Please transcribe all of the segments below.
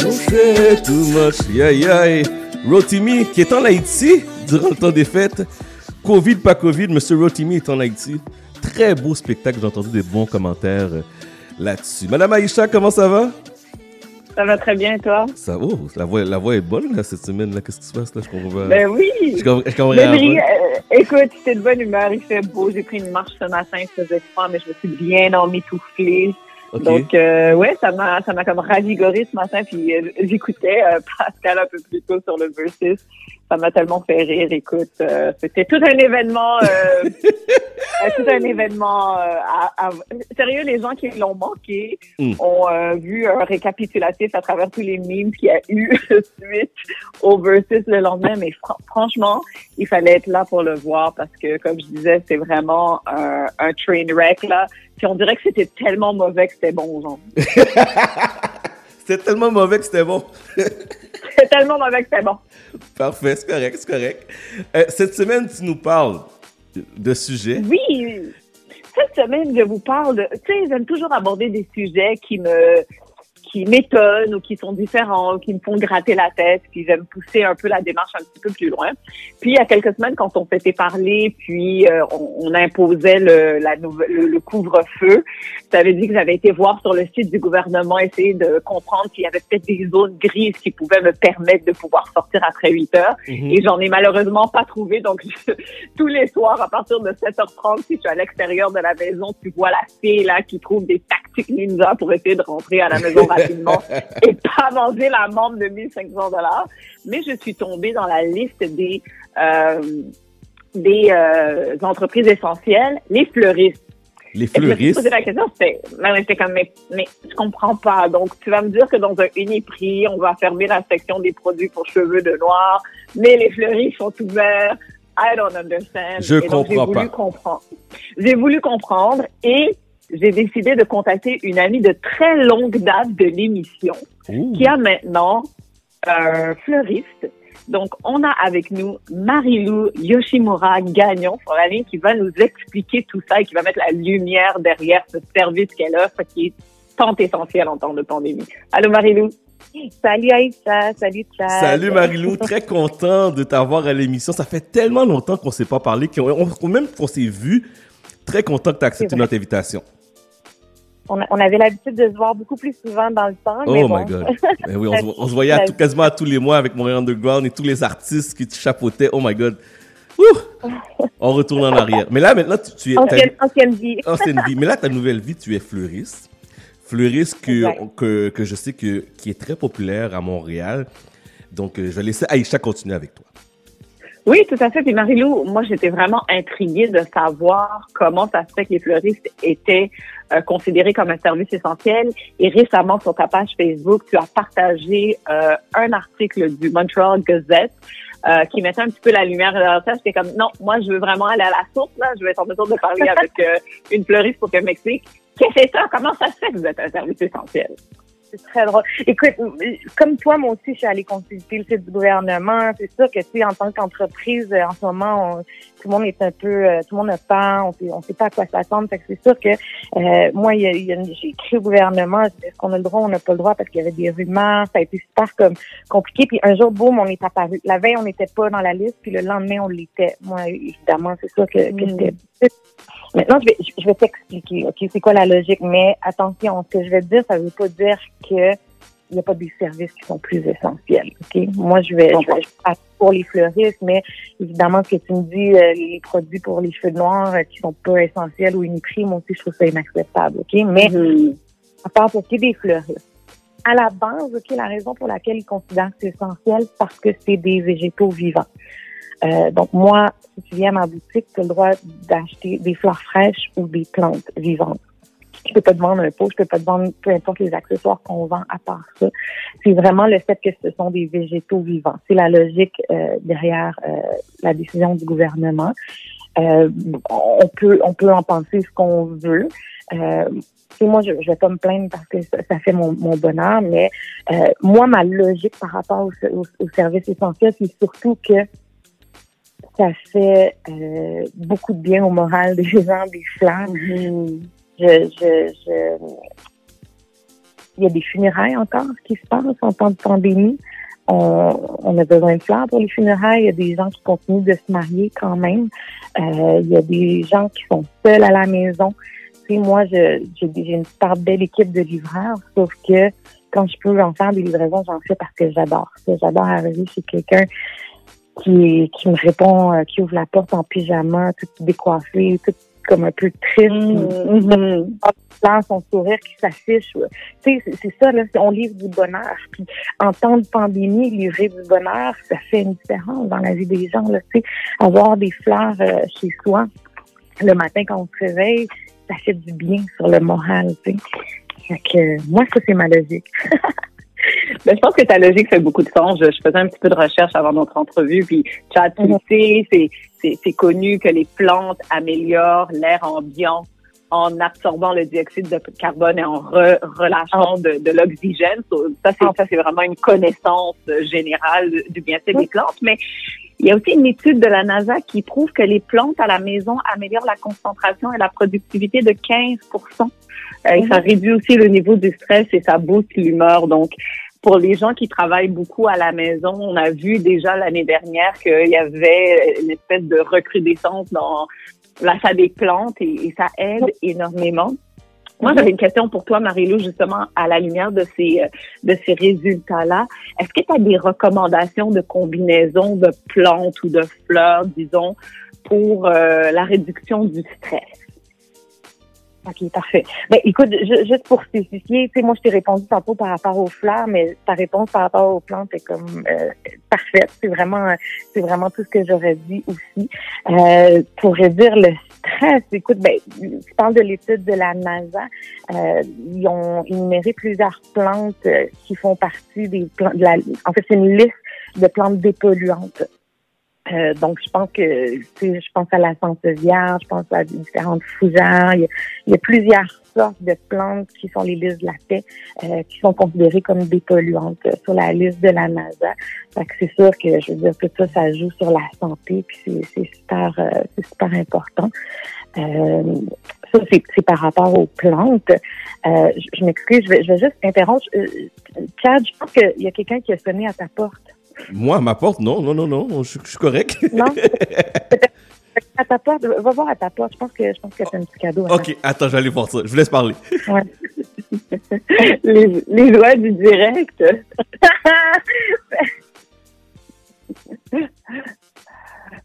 C'est too much. Aïe aïe. Rotimi, qui est en Haïti durant le temps des fêtes. Covid, pas Covid, Monsieur Rotimi est en Haïti. Très beau spectacle, j'ai entendu des bons commentaires euh, là-dessus. Madame Aïcha, comment ça va? Ça va très bien, toi? Ça va, oh, la voix, la voix est bonne là, cette semaine. Là. Qu'est-ce qui se passe là? Je comprends Ben oui! Je comprends, je comprends rien. euh, écoute, j'étais de bonne humeur, il fait beau. J'ai pris une marche ce matin, il faisait froid, mais je me suis bien emmitouflée. Donc, euh, ouais, ça m'a, ça m'a comme ravigoré ce matin. Puis euh, j'écoutais euh, Pascal un peu plus tôt sur le Versus. Ça m'a tellement fait rire. Écoute, euh, c'était tout un événement. Euh, euh, tout un événement. euh, à, à- Sérieux, les gens qui l'ont manqué Mm. ont euh, vu un récapitulatif à travers tous les memes qu'il y a eu suite au Versus le lendemain. Mais fran- franchement, il fallait être là pour le voir parce que, comme je disais, c'est vraiment un, un train wreck là. Puis on dirait que c'était tellement mauvais que c'était bon, genre. C'était tellement mauvais que c'était bon. C'est tellement mauvais que c'était bon. Parfait, c'est correct, c'est correct. Euh, cette semaine, tu nous parles de sujets. Oui, cette semaine, je vous parle de... Tu sais, j'aime toujours aborder des sujets qui me qui m'étonnent ou qui sont différents, ou qui me font gratter la tête, puis j'aime pousser un peu la démarche un petit peu plus loin. Puis il y a quelques semaines, quand on s'était parlé, puis euh, on, on imposait le, la nouvelle, le, le couvre-feu, ça veut dire que j'avais été voir sur le site du gouvernement, essayer de comprendre s'il y avait peut-être des zones grises qui pouvaient me permettre de pouvoir sortir après 8 heures. Mhm. Et j'en ai malheureusement pas trouvé. Donc, je- tous les soirs, à partir de 7h30, si je suis à l'extérieur de la maison, tu vois la fille là qui trouve des tactiques ninja pour essayer de rentrer à la maison rapidement et pas manger l'amende de 1500 dollars. Mais je suis tombée dans la liste des euh, des euh, entreprises essentielles, les fleuristes. Les Et je me suis fleuristes? posé la question, c'était, comme, mais, mais je comprends pas. Donc, tu vas me dire que dans un Uniprix, on va fermer la section des produits pour cheveux de noir, mais les fleuristes sont ouverts. I don't understand. Je Et donc, comprends j'ai pas. voulu comprendre. J'ai voulu comprendre et j'ai décidé de contacter une amie de très longue date de l'émission qui a maintenant un fleuriste. Donc, on a avec nous Marilou Yoshimura Gagnon la ligne qui va nous expliquer tout ça et qui va mettre la lumière derrière ce service qu'elle offre qui est tant essentiel en temps de pandémie. Allô, Marilou? Salut Aïssa, salut Chad. Salut Marilou, très content de t'avoir à l'émission. Ça fait tellement longtemps qu'on s'est pas parlé, qu'on, on- même qu'on s'est vu. Très content que tu accepté notre invitation. On, avait l'habitude de se voir beaucoup plus souvent dans le temps, mais Oh bon. my God. Ben oui, on, se, on se voyait à tout- quasiment à tous les mois avec Montréal Underground et tous les artistes qui te chapeautaient. Oh my God. Ouh! On retourne en arrière. Mais là, maintenant, tu, tu es... Ancienne, ancienne vie. ancienne vie. Mais là, ta nouvelle vie, tu es fleuriste. Fleuriste que, que, que je sais que, qui est très populaire à Montréal. Donc, euh, je vais laisser Aïcha continuer avec toi. Oui, tout à fait. Puis Marilou, moi, j'étais vraiment intriguée de savoir comment ça se fait que les fleuristes étaient euh, considérés comme un service essentiel. Et récemment, sur ta page Facebook, tu as partagé euh, un article du Montreal Gazette euh, qui mettait un petit peu la lumière dans ça. J'étais comme, non, moi, je veux vraiment aller à la source. Là. Je vais être en mesure de parler avec euh, une fleuriste pour qu'elle m'explique. Qu'est-ce que c'est ça? Comment ça se fait que vous êtes un service essentiel? C'est très drôle. Écoute, comme toi, moi aussi, je suis allée consulter le site du gouvernement. C'est sûr que, tu sais, en tant qu'entreprise, euh, en ce moment, on- tout le monde est un peu, euh, tout le monde a peur, on sait, on sait pas à quoi s'attendre. Fait que c'est sûr que, euh, moi, il y a, il y a une- j'ai écrit au gouvernement, est-ce qu'on a le droit, on n'a pas le droit, parce qu'il y avait des rumeurs, ça a été super comme compliqué. Puis un jour, boum, on est apparu. La veille, on n'était pas dans la liste, puis le lendemain, on l'était. Moi, évidemment, c'est sûr que, que Mm. j'étais Maintenant, je vais, je vais t'expliquer, OK, c'est quoi la logique, mais attention, ce que je vais te dire, ça veut pas dire que il n'y a pas des services qui sont plus essentiels, OK? Moi, je vais, je vais pour les fleuristes, mais évidemment, ce que tu me dis, euh, les produits pour les cheveux noirs euh, qui sont pas essentiels ou Uniprix, moi aussi, je trouve ça inacceptable, OK? Mais Mhm. à part pour qui des fleuristes, à la base, OK, la raison pour laquelle ils considèrent que c'est essentiel, parce que c'est des végétaux vivants. Euh, donc, moi, si tu viens à ma boutique, tu as le droit d'acheter des fleurs fraîches ou des plantes vivantes. Je peux pas te vendre un pot, je peux pas te vendre peu importe les accessoires qu'on vend à part ça. C'est vraiment le fait que ce sont des végétaux vivants. C'est la logique euh, derrière euh, la décision du gouvernement. Euh, on peut on peut en penser ce qu'on veut. Euh, moi, je, je vais pas me plaindre parce que ça, fait mon, mon bonheur, mais euh, moi, ma logique par rapport au, au, au service essentiel, c'est surtout que ça fait euh, beaucoup de bien au moral des gens, des fleurs. Mhm. Je, je, je, il y a des funérailles encore qui se passent en temps de pandémie. On, a besoin de fleurs pour les funérailles. Il y a des gens qui continuent de se marier quand même. Euh, il y a des gens qui sont seuls à la maison. Tu moi, j'ai une super belle équipe de livreurs, sauf que quand je peux en faire des livraisons, j'en fais parce que j'adore. J'adore arriver chez quelqu'un qui, qui me répond, euh, qui ouvre la porte en pyjama, tout décoiffé, tout comme un peu triste, mm son sourire qui s'affiche. Tu sais, c'est ça, là, on livre du bonheur. Puis en temps de pandémie, livrer du bonheur, ça fait une différence dans la vie des gens. Là, tu sais, avoir des fleurs euh, chez soi le matin quand on se réveille, ça fait du bien sur le moral. Tu sais. Fait que, moi, ça, c'est ma logique. Ben, je pense que ta logique fait beaucoup de sens. Je, faisais un petit peu de recherche avant notre entrevue, puis Chad, tu mhm. sais, c'est connu que les plantes améliorent l'air ambiant en absorbant le dioxyde de carbone et en relâchant ah. de, de l'oxygène. Ça, c'est ça, c'est vraiment une connaissance générale du bien-être des plantes. Mais il y a aussi une étude de la NASA qui prouve que les plantes à la maison améliorent la concentration et la productivité de 15 euh, et ça mhm. réduit aussi le niveau du stress et ça booste l'humeur. Donc, pour les gens qui travaillent beaucoup à la maison, on a vu déjà l'année dernière qu'il y avait une espèce de recrudescence dans l'achat des plantes et, ça aide énormément. Moi, j'avais une question pour toi, Marie-Lou, justement, à la lumière de ces, de ces résultats-là. Est-ce que tu as des recommandations de combinaison de plantes ou de fleurs, disons, pour euh, la réduction du stress? OK, parfait. Ben, écoute, juste pour spécifier, tu sais, moi, je t'ai répondu tantôt par rapport aux fleurs, mais ta réponse par rapport aux plantes est comme euh, parfaite. C'est vraiment, c'est vraiment tout ce que j'aurais dit aussi. Euh, pour réduire le stress, écoute, ben, tu parles de l'étude de la NASA. Euh, ils ont énuméré plusieurs plantes euh, qui font partie des plantes. De la, en fait, c'est une liste de plantes dépolluantes. Euh, donc, je pense que, tu sais, je pense à la vierge, je pense à différentes fougères. Il y, a, plusieurs sortes de plantes qui sont les listes de la paix, euh, qui sont considérées comme dépolluantes sur la liste de la NASA. Fait que c'est sûr que, je veux dire, tout ça, ça joue sur la santé, puis c'est super, euh, c'est super important. ça, c'est par rapport aux plantes. je, je m'excuse, je vais, je vais juste interrompre. Chad, je pense qu'il y a quelqu'un qui a sonné à ta porte. Moi, à ma porte, non, non, non, non, je, suis correct. Non, à ta porte, va voir à ta porte. Je pense que je pense que un petit cadeau. Ok, attends, aller voir ça. Je vous laisse parler. Ouais. les, les lois du direct.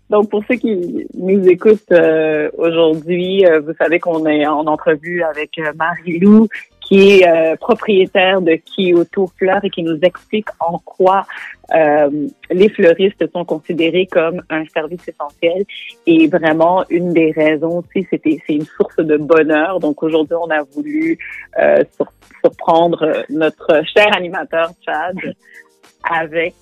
Donc, pour ceux qui nous écoutent euh, aujourd'hui, euh, vous savez qu'on est en entrevue avec euh, Marie-Lou, qui est euh, propriétaire de Kyoto Fleurs et qui nous explique en quoi euh, les fleuristes sont considérés comme un service essentiel et vraiment une des raisons aussi c'était c'est une source de bonheur. Donc aujourd'hui on a voulu euh, surprendre notre cher animateur Chad avec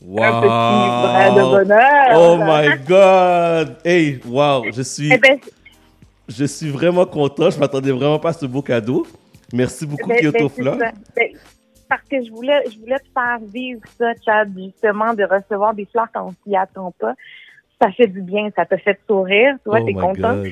un petit brin de bonheur. Oh my god. Hey wow je suis eh ben, je suis vraiment content. Je m'attendais vraiment pas à ce beau cadeau. Merci beaucoup, ben, Kyoto ben, ben, parce que je voulais, je voulais te faire vivre ça, Chad, justement, de recevoir des fleurs quand on s'y attend pas. Ça fait du bien, ça te fait sourire, tu vois, oh t'es content.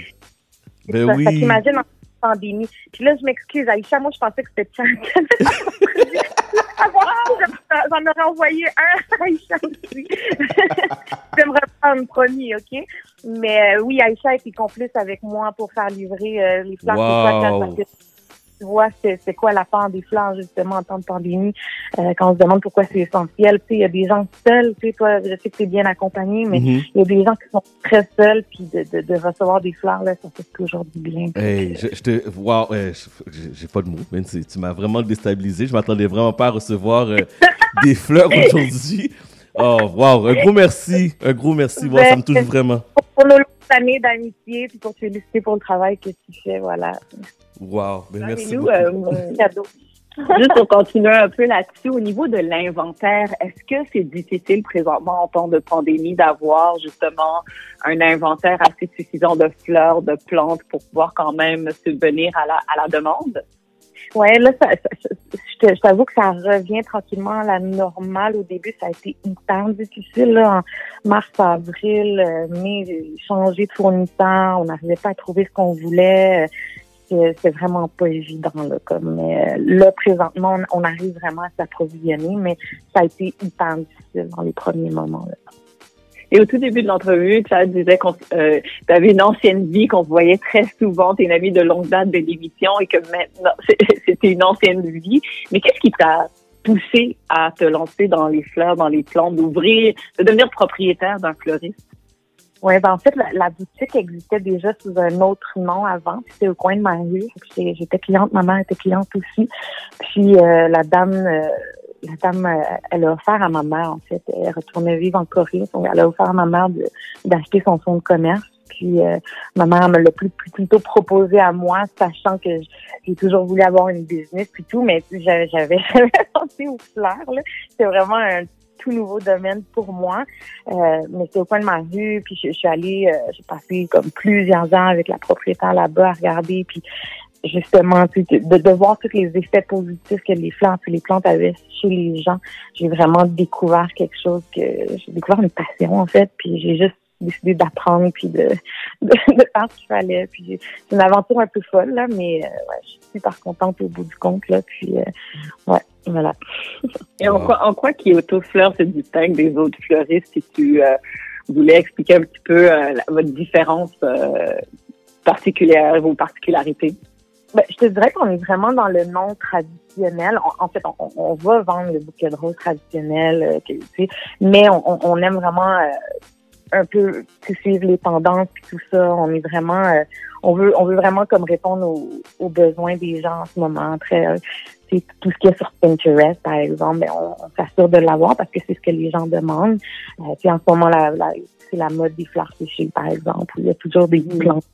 Ben oui. Ça t'imagine en pandémie. Puis là, je m'excuse, Aïcha, moi, je pensais que c'était Chad. J'en aurais envoyé un à Aïcha aussi. J'aimerais prendre promis, OK? Mais euh, oui, Aïcha était complice avec moi pour faire livrer euh, les fleurs wow. que tu vois c'est quoi la part des fleurs justement en temps de pandémie euh, quand on se demande pourquoi c'est essentiel tu sais il y a des gens seuls tu sais toi je sais que tu es bien accompagné mais mm-hmm. il y a des gens qui sont très seuls puis de, de, recevoir des fleurs là ça fait toujours du bien hey, je, te wow j'ai pas de mots mais tu m'as vraiment déstabilisé je m'attendais vraiment pas à recevoir des fleurs aujourd'hui Oh, wow. Un gros merci. Un gros merci. Wow, ça me touche vraiment. Pour nos années d'amitié, puis pour te féliciter pour le travail que tu fais. Voilà. Wow. Ben, merci. Nous, euh, cadeau. Juste pour continuer un peu là-dessus, au niveau de l'inventaire, est-ce que c'est difficile présentement en temps de pandémie d'avoir justement un inventaire assez suffisant de fleurs, de plantes pour pouvoir quand même subvenir à la, à la demande? Ouais, là, ça, je t'avoue que ça revient tranquillement à la normale. Au début, ça a été hyper difficile. Là, en mars, avril, euh, mai, changer de fournisseur, on n'arrivait pas à trouver ce qu'on voulait. C'est vraiment pas évident. Là, comme, euh, là, présentement, on, arrive vraiment à s'approvisionner, mais ça a été hyper difficile dans les premiers moments. Là. Et au tout début de l'entrevue, tu disais que euh, avais une ancienne vie qu'on voyait très souvent, tu es une amie de longue date de l'émission et que maintenant, c'était une ancienne vie. Mais qu'est-ce qui t'a poussé à te lancer dans les fleurs, dans les plantes, d'ouvrir, de devenir propriétaire d'un fleuriste? Oui, ben en fait, la, boutique existait déjà sous un autre nom avant. C'était au coin de ma rue. J'étais cliente, ma mère était cliente aussi. Puis euh, la dame, euh, la dame, euh, elle a offert à ma mère, en fait. Elle retournait vivre en Corée. Donc, elle a offert à ma mère d'acheter son fonds de commerce. Puis euh, ma mère me l'a plus, plutôt proposé à moi, sachant que j'ai toujours voulu avoir une business puis tout, mais j'avais pensé aux fleurs. C'est vraiment un tout nouveau domaine pour moi. Euh, mais c'est au coin de ma rue, puis je, suis allée, j'ai passé comme plusieurs ans avec la propriétaire là-bas à regarder, puis justement, de, de voir tous les effets positifs que les plantes, les plantes avaient chez les gens. J'ai vraiment découvert quelque chose que j'ai découvert une passion en fait, puis j'ai juste décidé d'apprendre puis de, faire ce qu'il fallait. Puis c'est une aventure un peu folle là, mais euh, je suis super contente au bout du compte là. Puis euh, ouais, voilà. Et en quoi, en quoi Kyoto Fleur se distingue des autres fleuristes si tu euh, voulais expliquer un petit peu votre différence particulière, vos particularités? Ben, je te dirais qu'on est vraiment dans le nom traditionnel. En, fait, on, on, va vendre le bouquet de roses traditionnel, euh, mais on, on, aime vraiment euh, un peu suivre les tendances et tout ça. On est vraiment, euh, on veut, on veut vraiment comme répondre aux, aux besoins des gens en ce moment. Très, euh, tout ce qui est sur Pinterest, par exemple, ben, on, s'assure de l'avoir parce que c'est ce que les gens demandent. Euh, en ce moment, la, c'est la mode des fleurs séchées, par exemple. Il y a toujours des mm. plantes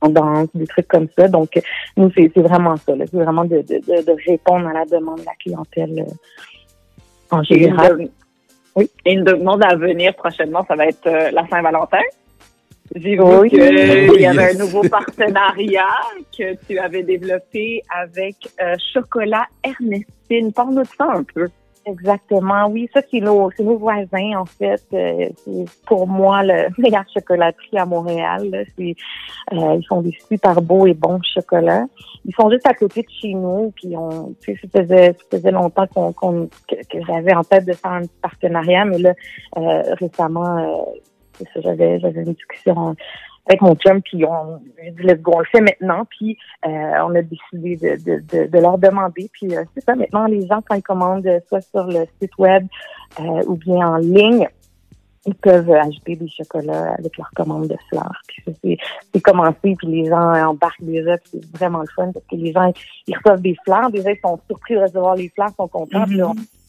tendance, des trucs comme ça. Donc, nous, c'est vraiment ça. C'est vraiment de, de, de, répondre à la demande de la clientèle euh, en général. oui. Et une demande à venir prochainement, ça va être euh, la Saint-Valentin. J'ai vu oui. qu'il y avait un nouveau partenariat que tu avais développé avec euh, Chocolat Ernestine. Parle-nous de ça un peu. Exactement, oui. Ça, c'est nos, nos voisins, en fait. Euh, c'est pour moi le meilleur chocolaterie à Montréal. C'est, euh, ils font des super beaux et bons chocolats. Ils sont juste à côté de chez nous. Puis on, tu sais, ça faisait, ça faisait longtemps qu'on, que, j'avais en tête de faire un partenariat, mais là, euh, récemment, euh, j'avais, j'avais une discussion avec mon chum, puis on, dit, let's go, on le fait maintenant, puis euh, on a décidé de, de, de, de leur demander, puis euh, c'est ça, maintenant, les gens, quand ils commandent euh, soit sur le site web ou bien en ligne, ils peuvent ajouter des chocolats avec leur commande de fleurs. Puis c'est commencé, puis les gens embarquent déjà, puis c'est vraiment le fun, parce que les gens, ils reçoivent des fleurs, déjà, ils sont surpris de recevoir les fleurs, ils sont contents, puis mm-hmm. on,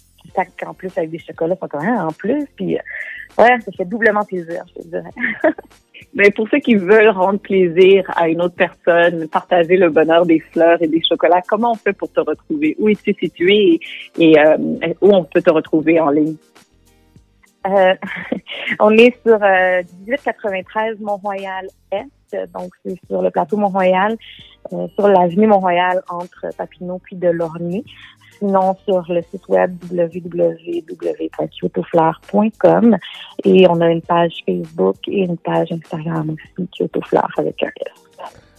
en plus avec des chocolats, ils sont comme, ah, en plus, puis ouais, ça fait doublement plaisir, je te dirais. Mais pour ceux qui veulent rendre plaisir à une autre personne, partager le bonheur des fleurs et des chocolats, comment on fait pour te retrouver? Où es-tu situé et, euh, où on peut te retrouver en ligne? Euh, on est sur 1893 euh, Mont-Royal-Est, donc c'est sur le plateau Mont-Royal, sur l'avenue Mont-Royal entre Papineau puis de Lorny sinon sur le site web www.kyotofleur.com et on a une page Facebook et une page Instagram aussi, Kyotofleur avec un S.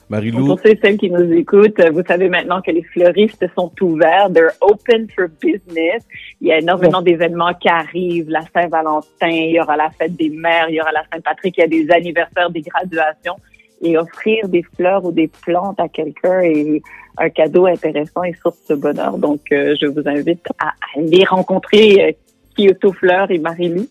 Marie-Lou. Pour ceux celles qui nous écoutent, vous savez maintenant que les fleuristes sont ouverts. They're open for business. Il y a énormément d'événements qui arrivent. La Saint-Valentin, il y aura la fête des mères, il y aura la Saint-Patrick, il y a des anniversaires, des graduations et offrir des fleurs ou des plantes à quelqu'un est un cadeau intéressant et source de bonheur. Donc, euh, je vous invite à aller rencontrer euh, Kyoto Fleurs et Marie-Lou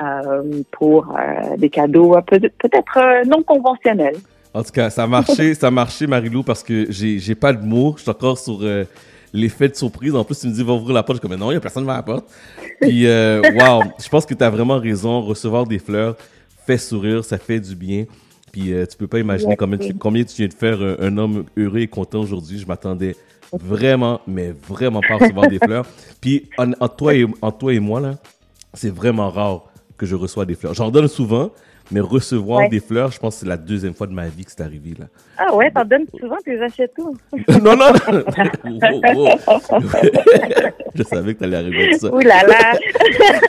euh, pour des cadeaux peut-être non conventionnels. En tout cas, ça a marché, ça a marché, Marie-Lou, parce que j'ai, pas de mots. Je suis encore sur l'effet de surprise. En plus, tu me dis, va ouvrir la porte. Je suis comme, non, il n'y a personne devant la porte. Puis, wow, je pense que tu as vraiment raison. Recevoir des fleurs fait sourire, ça fait du bien. Puis euh, tu peux pas imaginer combien, tu, combien tu viens de faire un, homme heureux et content aujourd'hui. Je m'attendais vraiment, mais vraiment pas à recevoir des fleurs. Puis en, toi et, en toi et moi, là, c'est vraiment rare que je reçois des fleurs. J'en donne souvent, mais recevoir des fleurs, je pense que c'est la deuxième fois de ma vie que c'est arrivé. Là. Ah ouais, t'en donnes souvent, tu les achètes tout. non, non, non. je savais que t'allais arriver à ça. Ouh là là.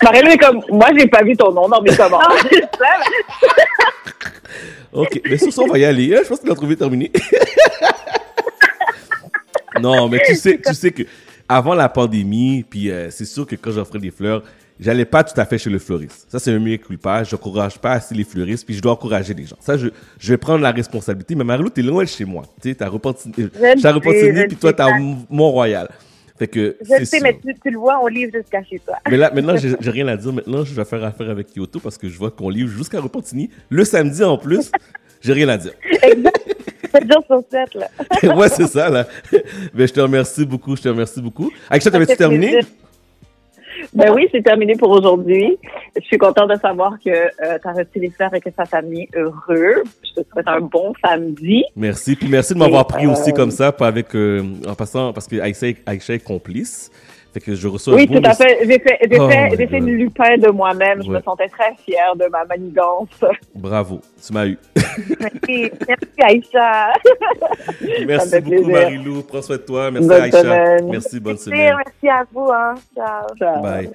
Marie, comme, moi, j'ai pas vu ton nom dans mes commandes. Ok, mais sur ça, on va y aller. Hein. Je pense que l'entrevue est terminée. non, mais tu sais, tu sais que avant la pandémie, puis euh, c'est sûr que quand j'offrais des fleurs, j'allais pas tout à fait chez le fleuriste. Ça, c'est un mieux culpa. Je n'encourage pas assez les fleuristes, puis je dois encourager les gens. Ça, je, je vais prendre la responsabilité. Mais Marilou, t'es loin de chez moi. Tu sais, Repentigny, t'as Repentigny, puis toi, t'as Mont-Royal. Fait que, je sais, mais tu, tu, le vois, on livre jusqu'à chez toi. Mais là, maintenant, j'ai rien à dire. Maintenant, je vais faire affaire avec Kyoto parce que je vois qu'on livre jusqu'à Repentigny. Le samedi, en plus, j'ai rien à dire. exact. C'est jours sur 7, là. ouais, c'est ça, là. Mais je te remercie beaucoup. Je te remercie beaucoup. Aïcha, t'avais-tu terminé? Ben oui, c'est terminé pour aujourd'hui. Je suis contente de savoir que euh, tu as reçu les fleurs et que ça t'a mis heureux. Je te souhaite un bon samedi. Merci. Puis merci de m'avoir pris aussi euh, comme ça, pas avec, euh, en passant, parce que Aïcha, Aïcha est complice que je reçois Oui, tout à fait. J'ai fait, j'ai oh fait, j'ai fait une lupin de moi-même. Je me sentais très fière de ma manigance. Bravo, tu m'as eu. merci, merci Aïcha. merci beaucoup Marilou. Prends soin de toi. Merci bonne Aïcha. Semaine. Merci, bonne semaine. Merci à vous. Hein. Ciao. Ciao. Bye.